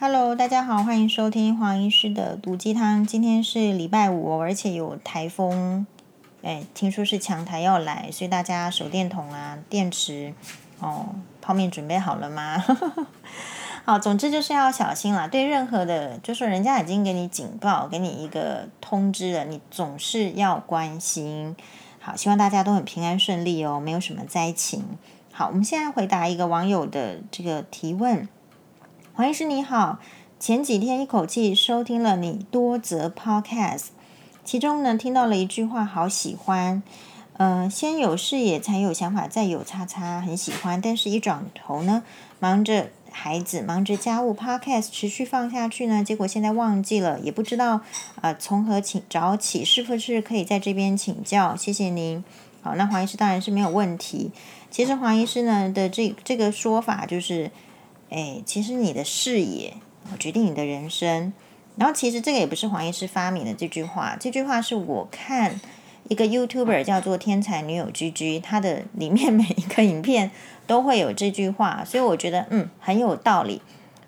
Hello，大家好，欢迎收听黄医师的毒鸡汤。今天是礼拜五，而且有台风，哎，听说是强台要来，所以大家手电筒啊、电池哦、泡面准备好了吗？好，总之就是要小心啦。对任何的，就是人家已经给你警报，给你一个通知了，你总是要关心。好，希望大家都很平安顺利哦，没有什么灾情。好，我们现在回答一个网友的这个提问。黄医师你好，前几天一口气收听了你多则 podcast，其中呢听到了一句话，好喜欢。呃，先有视野才有想法，再有叉叉，很喜欢。但是，一转头呢，忙着孩子，忙着家务，podcast 持续放下去呢，结果现在忘记了，也不知道啊、呃、从何请找起，是不是可以在这边请教？谢谢您。好，那黄医师当然是没有问题。其实黄医师呢的这这个说法就是。哎，其实你的视野决定你的人生。然后，其实这个也不是黄医师发明的这句话，这句话是我看一个 YouTuber 叫做天才女友 GG，他的里面 每一个影片都会有这句话，所以我觉得嗯很有道理。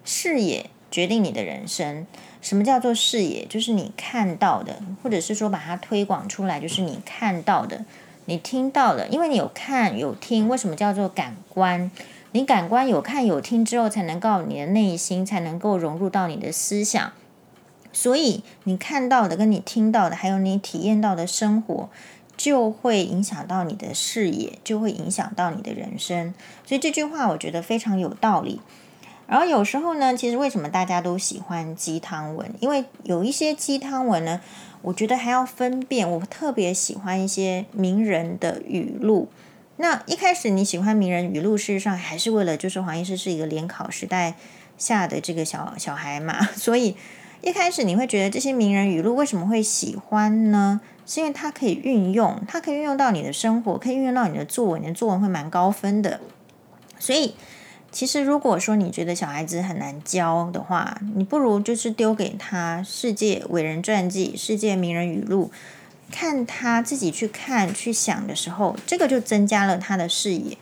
视野决定你的人生。什么叫做视野？就是你看到的，或者是说把它推广出来，就是你看到的，你听到的。因为你有看有听，为什么叫做感官？你感官有看有听之后，才能够你的内心才能够融入到你的思想，所以你看到的跟你听到的，还有你体验到的生活，就会影响到你的视野，就会影响到你的人生。所以这句话我觉得非常有道理。然后有时候呢，其实为什么大家都喜欢鸡汤文？因为有一些鸡汤文呢，我觉得还要分辨。我特别喜欢一些名人的语录。那一开始你喜欢名人语录，事实上还是为了就是黄医师是一个联考时代下的这个小小孩嘛，所以一开始你会觉得这些名人语录为什么会喜欢呢？是因为它可以运用，它可以运用到你的生活，可以运用到你的作文，你的作文会蛮高分的。所以其实如果说你觉得小孩子很难教的话，你不如就是丢给他世界伟人传记、世界名人语录。看他自己去看去想的时候，这个就增加了他的视野。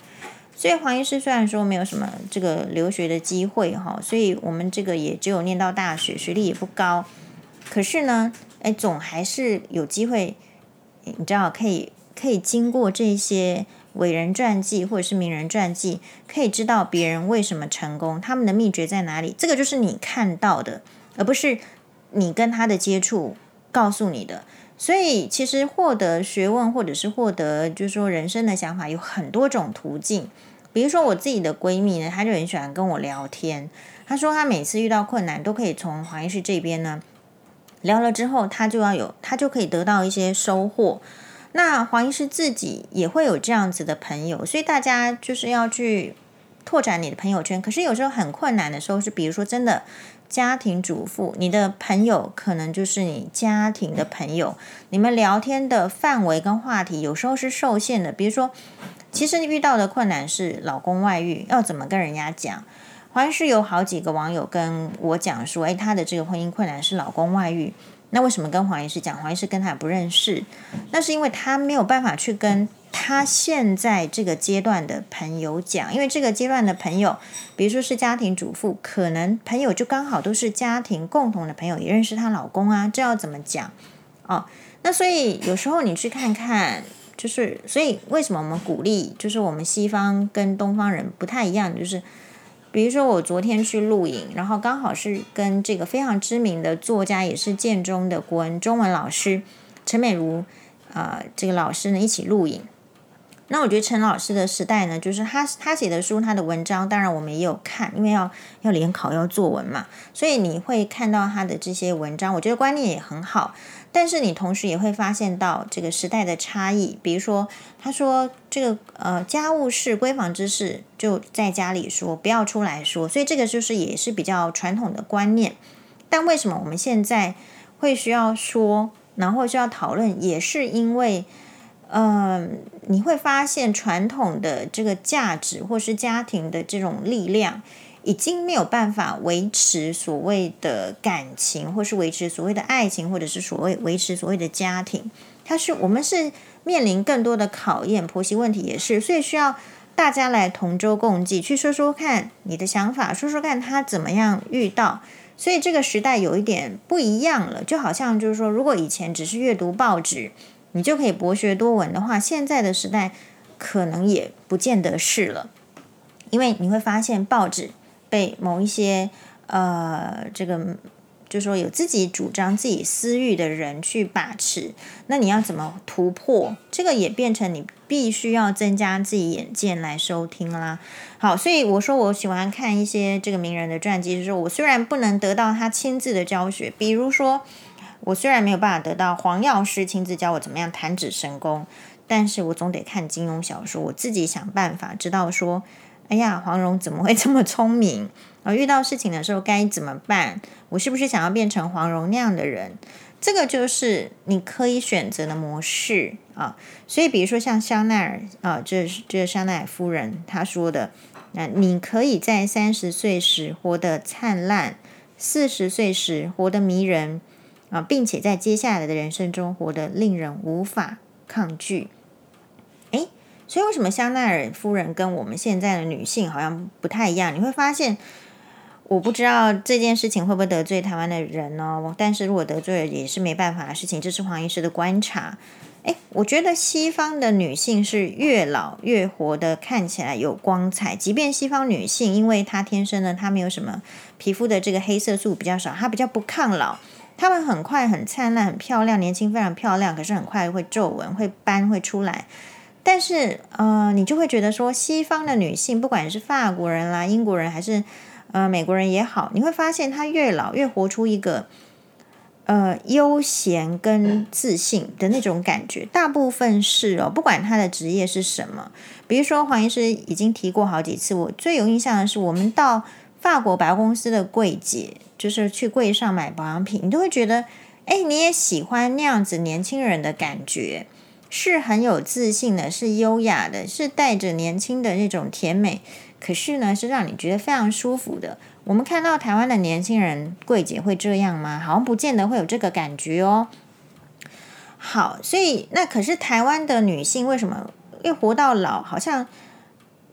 所以黄医师虽然说没有什么这个留学的机会哈，所以我们这个也只有念到大学，学历也不高。可是呢，哎，总还是有机会，你知道，可以可以经过这些伟人传记或者是名人传记，可以知道别人为什么成功，他们的秘诀在哪里。这个就是你看到的，而不是你跟他的接触告诉你的。所以，其实获得学问，或者是获得，就是说人生的想法，有很多种途径。比如说，我自己的闺蜜呢，她就很喜欢跟我聊天。她说，她每次遇到困难，都可以从黄医师这边呢聊了之后，她就要有，她就可以得到一些收获。那黄医师自己也会有这样子的朋友，所以大家就是要去拓展你的朋友圈。可是有时候很困难的时候，是比如说真的。家庭主妇，你的朋友可能就是你家庭的朋友，你们聊天的范围跟话题有时候是受限的。比如说，其实遇到的困难是老公外遇，要怎么跟人家讲？好像是有好几个网友跟我讲说，诶，他的这个婚姻困难是老公外遇。那为什么跟黄医师讲？黄医师跟他也不认识，那是因为他没有办法去跟他现在这个阶段的朋友讲，因为这个阶段的朋友，比如说是家庭主妇，可能朋友就刚好都是家庭共同的朋友，也认识她老公啊，这要怎么讲？哦，那所以有时候你去看看，就是所以为什么我们鼓励，就是我们西方跟东方人不太一样，就是。比如说，我昨天去录影，然后刚好是跟这个非常知名的作家，也是建中的国文中文老师陈美如啊、呃，这个老师呢一起录影。那我觉得陈老师的时代呢，就是他他写的书，他的文章，当然我们也有看，因为要要联考要作文嘛，所以你会看到他的这些文章，我觉得观念也很好。但是你同时也会发现到这个时代的差异，比如说他说这个呃家务事闺房之事就在家里说，不要出来说，所以这个就是也是比较传统的观念。但为什么我们现在会需要说，然后需要讨论，也是因为。嗯、你会发现传统的这个价值，或是家庭的这种力量，已经没有办法维持所谓的感情，或是维持所谓的爱情，或者是所谓维持所谓的家庭。它是我们是面临更多的考验，婆媳问题也是，所以需要大家来同舟共济，去说说看你的想法，说说看他怎么样遇到。所以这个时代有一点不一样了，就好像就是说，如果以前只是阅读报纸，你就可以博学多闻的话，现在的时代可能也不见得是了，因为你会发现报纸被某一些呃这个。就是说有自己主张自己私欲的人去把持，那你要怎么突破？这个也变成你必须要增加自己眼界来收听啦。好，所以我说我喜欢看一些这个名人的传记，就是我虽然不能得到他亲自的教学，比如说我虽然没有办法得到黄药师亲自教我怎么样弹指神功，但是我总得看金庸小说，我自己想办法知道说，哎呀，黄蓉怎么会 这么聪明？而遇到事情的时候该怎么办？我是不是想要变成黄蓉那样的人？这个就是你可以选择的模式啊。所以，比如说像香奈儿啊，这是这是香奈儿夫人她说的：那你可以在三十岁时活得灿烂，四十岁时活得迷人啊，并且在接下来的人生中活得令人无法抗拒。诶，所以为什么香奈儿夫人跟我们现在的女性好像不太一样？你会发现。我不知道这件事情会不会得罪台湾的人哦，但是如果得罪了也是没办法的事情，这是黄医师的观察。诶，我觉得西方的女性是越老越活得看起来有光彩，即便西方女性因为她天生呢，她没有什么皮肤的这个黑色素比较少，她比较不抗老，她们很快很灿烂、很漂亮、年轻非常漂亮，可是很快会皱纹、会斑会出来。但是呃，你就会觉得说，西方的女性不管是法国人啦、英国人还是。呃，美国人也好，你会发现她越老越活出一个呃悠闲跟自信的那种感觉。大部分是哦，不管她的职业是什么，比如说黄医师已经提过好几次，我最有印象的是，我们到法国百货公司的柜姐，就是去柜上买保养品，你都会觉得，哎，你也喜欢那样子年轻人的感觉，是很有自信的，是优雅的，是带着年轻的那种甜美。可是呢，是让你觉得非常舒服的。我们看到台湾的年轻人柜姐会这样吗？好像不见得会有这个感觉哦。好，所以那可是台湾的女性为什么又活到老？好像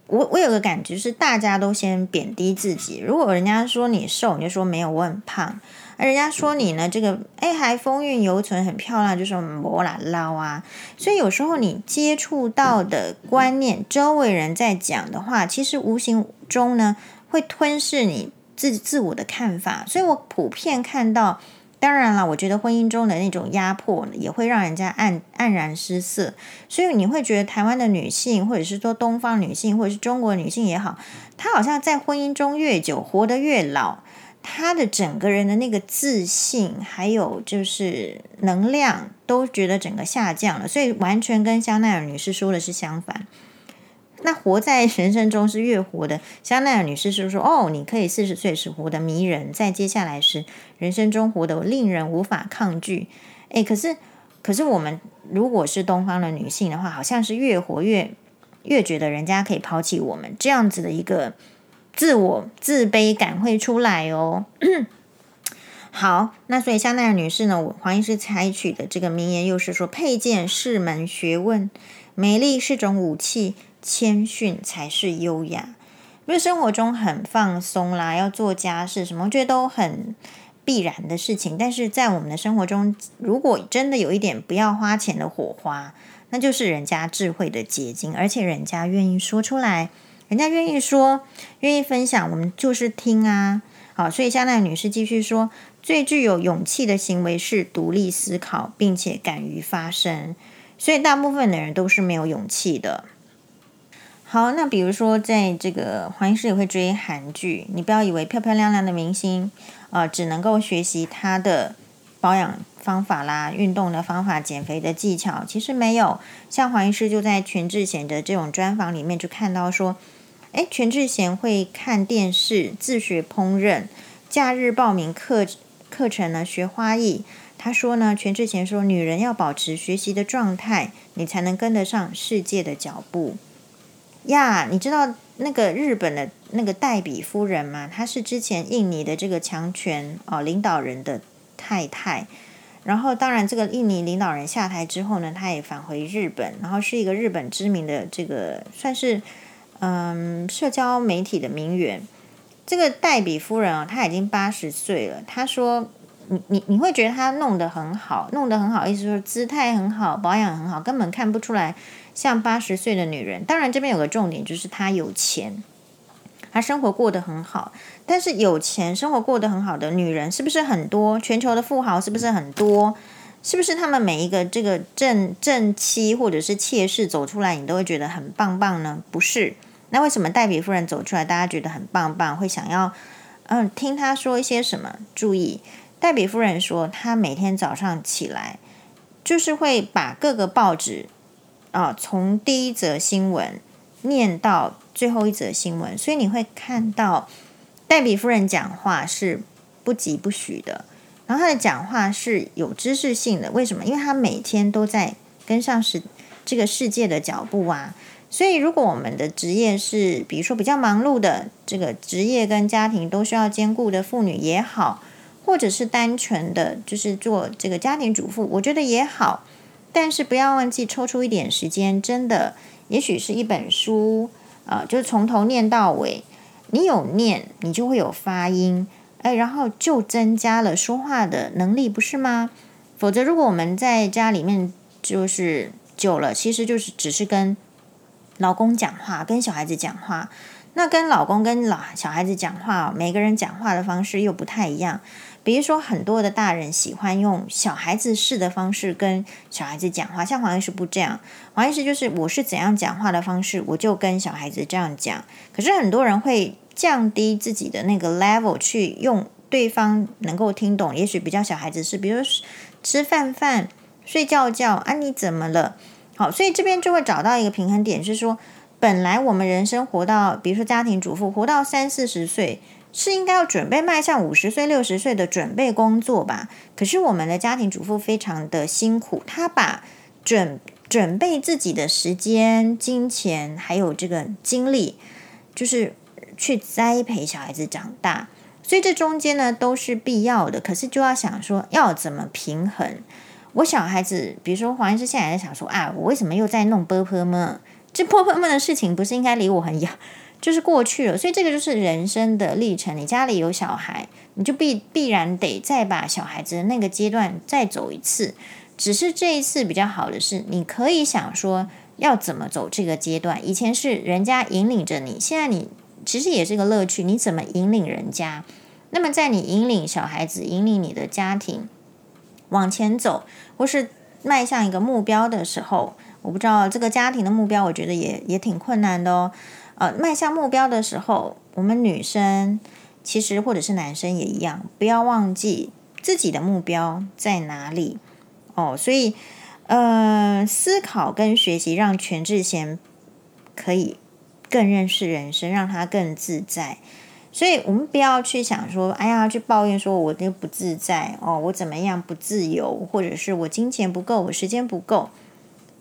我我有个感觉是，大家都先贬低自己。如果人家说你瘦，你就说没有，我很胖。而人家说你呢，这个哎还风韵犹存，很漂亮，就说摩拉捞啊。所以有时候你接触到的观念，周围人在讲的话，其实无形中呢会吞噬你自自我的看法。所以我普遍看到，当然了，我觉得婚姻中的那种压迫也会让人家黯黯然失色。所以你会觉得台湾的女性，或者是说东方女性，或者是中国女性也好，她好像在婚姻中越久，活得越老。她的整个人的那个自信，还有就是能量，都觉得整个下降了，所以完全跟香奈儿女士说的是相反。那活在人生中是越活的，香奈儿女士是说：“哦，你可以四十岁时活得迷人，在接下来时人生中活得令人无法抗拒。”诶，可是可是我们如果是东方的女性的话，好像是越活越越觉得人家可以抛弃我们这样子的一个。自我自卑感会出来哦。好，那所以香奈儿女士呢，我黄医师采取的这个名言又是说：配件是门学问，美丽是种武器，谦逊才是优雅。因为生活中很放松啦，要做家事什么，我觉得都很必然的事情。但是在我们的生活中，如果真的有一点不要花钱的火花，那就是人家智慧的结晶，而且人家愿意说出来。人家愿意说，愿意分享，我们就是听啊。好，所以香奈女士继续说，最具有勇气的行为是独立思考，并且敢于发声。所以大部分的人都是没有勇气的。好，那比如说，在这个黄医师也会追韩剧，你不要以为漂漂亮亮的明星、呃，只能够学习他的保养方法啦、运动的方法、减肥的技巧，其实没有。像黄医师就在全智贤的这种专访里面就看到说。哎，全智贤会看电视，自学烹饪，假日报名课课程呢，学花艺。他说呢，全智贤说，女人要保持学习的状态，你才能跟得上世界的脚步。呀，你知道那个日本的那个黛比夫人吗？她是之前印尼的这个强权哦领导人的太太。然后，当然这个印尼领导人下台之后呢，她也返回日本，然后是一个日本知名的这个算是。嗯，社交媒体的名媛，这个黛比夫人啊，她已经八十岁了。她说。你你你会觉得她弄得很好，弄得很好，意思说姿态很好，保养很好，根本看不出来像八十岁的女人。当然，这边有个重点，就是她有钱，她生活过得很好。但是有钱、生活过得很好的女人是不是很多？全球的富豪是不是很多？是不是他们每一个这个正正妻或者是妾室走出来，你都会觉得很棒棒呢？不是。那为什么黛比夫人走出来，大家觉得很棒棒，会想要嗯听她说一些什么？注意。黛比夫人说，她每天早上起来，就是会把各个报纸啊，从第一则新闻念到最后一则新闻，所以你会看到黛比夫人讲话是不疾不徐的，然后她的讲话是有知识性的。为什么？因为她每天都在跟上世这个世界的脚步啊。所以，如果我们的职业是，比如说比较忙碌的，这个职业跟家庭都需要兼顾的妇女也好。或者是单纯的就是做这个家庭主妇，我觉得也好，但是不要忘记抽出一点时间，真的，也许是一本书，啊、呃，就是从头念到尾，你有念，你就会有发音，哎，然后就增加了说话的能力，不是吗？否则，如果我们在家里面就是久了，其实就是只是跟老公讲话，跟小孩子讲话，那跟老公跟老小孩子讲话，每个人讲话的方式又不太一样。比如说，很多的大人喜欢用小孩子式的方式跟小孩子讲话，像黄医师不这样。黄医师就是我是怎样讲话的方式，我就跟小孩子这样讲。可是很多人会降低自己的那个 level 去用对方能够听懂，也许比较小孩子是，比如吃饭饭、睡觉觉啊，你怎么了？好，所以这边就会找到一个平衡点，是说本来我们人生活到，比如说家庭主妇活到三四十岁。是应该要准备迈向五十岁、六十岁的准备工作吧？可是我们的家庭主妇非常的辛苦，她把准准备自己的时间、金钱还有这个精力，就是去栽培小孩子长大。所以这中间呢都是必要的。可是就要想说要怎么平衡？我小孩子，比如说黄医师现在在想说啊，我为什么又在弄波波们？这波波们的事情不是应该离我很远？就是过去了，所以这个就是人生的历程。你家里有小孩，你就必必然得再把小孩子的那个阶段再走一次。只是这一次比较好的是，你可以想说要怎么走这个阶段。以前是人家引领着你，现在你其实也是个乐趣。你怎么引领人家？那么在你引领小孩子、引领你的家庭往前走，或是迈向一个目标的时候，我不知道这个家庭的目标，我觉得也也挺困难的哦。呃，迈向目标的时候，我们女生其实或者是男生也一样，不要忘记自己的目标在哪里哦。所以，呃，思考跟学习，让全智贤可以更认识人生，让他更自在。所以我们不要去想说，哎呀，去抱怨说我就不自在哦，我怎么样不自由，或者是我金钱不够，我时间不够。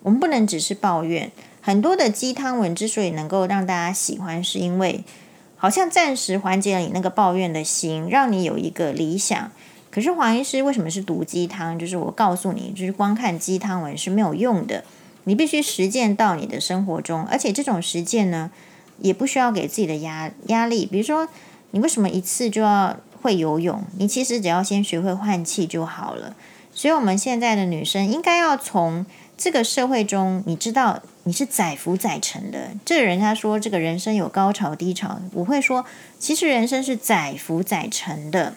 我们不能只是抱怨。很多的鸡汤文之所以能够让大家喜欢，是因为好像暂时缓解了你那个抱怨的心，让你有一个理想。可是黄医师为什么是毒鸡汤？就是我告诉你，就是光看鸡汤文是没有用的，你必须实践到你的生活中。而且这种实践呢，也不需要给自己的压压力。比如说，你为什么一次就要会游泳？你其实只要先学会换气就好了。所以，我们现在的女生应该要从这个社会中，你知道。你是载浮载沉的，这个人家说这个人生有高潮低潮，我会说，其实人生是载浮载沉的。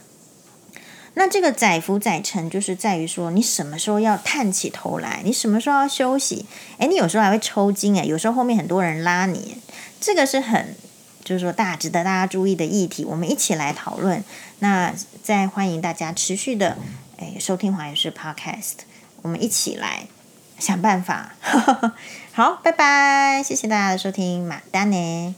那这个载浮载沉，就是在于说，你什么时候要探起头来，你什么时候要休息？诶，你有时候还会抽筋诶，有时候后面很多人拉你，这个是很就是说大值得大家注意的议题，我们一起来讨论。那再欢迎大家持续的诶收听黄医师 Podcast，我们一起来。想办法，好，拜拜，谢谢大家的收听，马丹呢。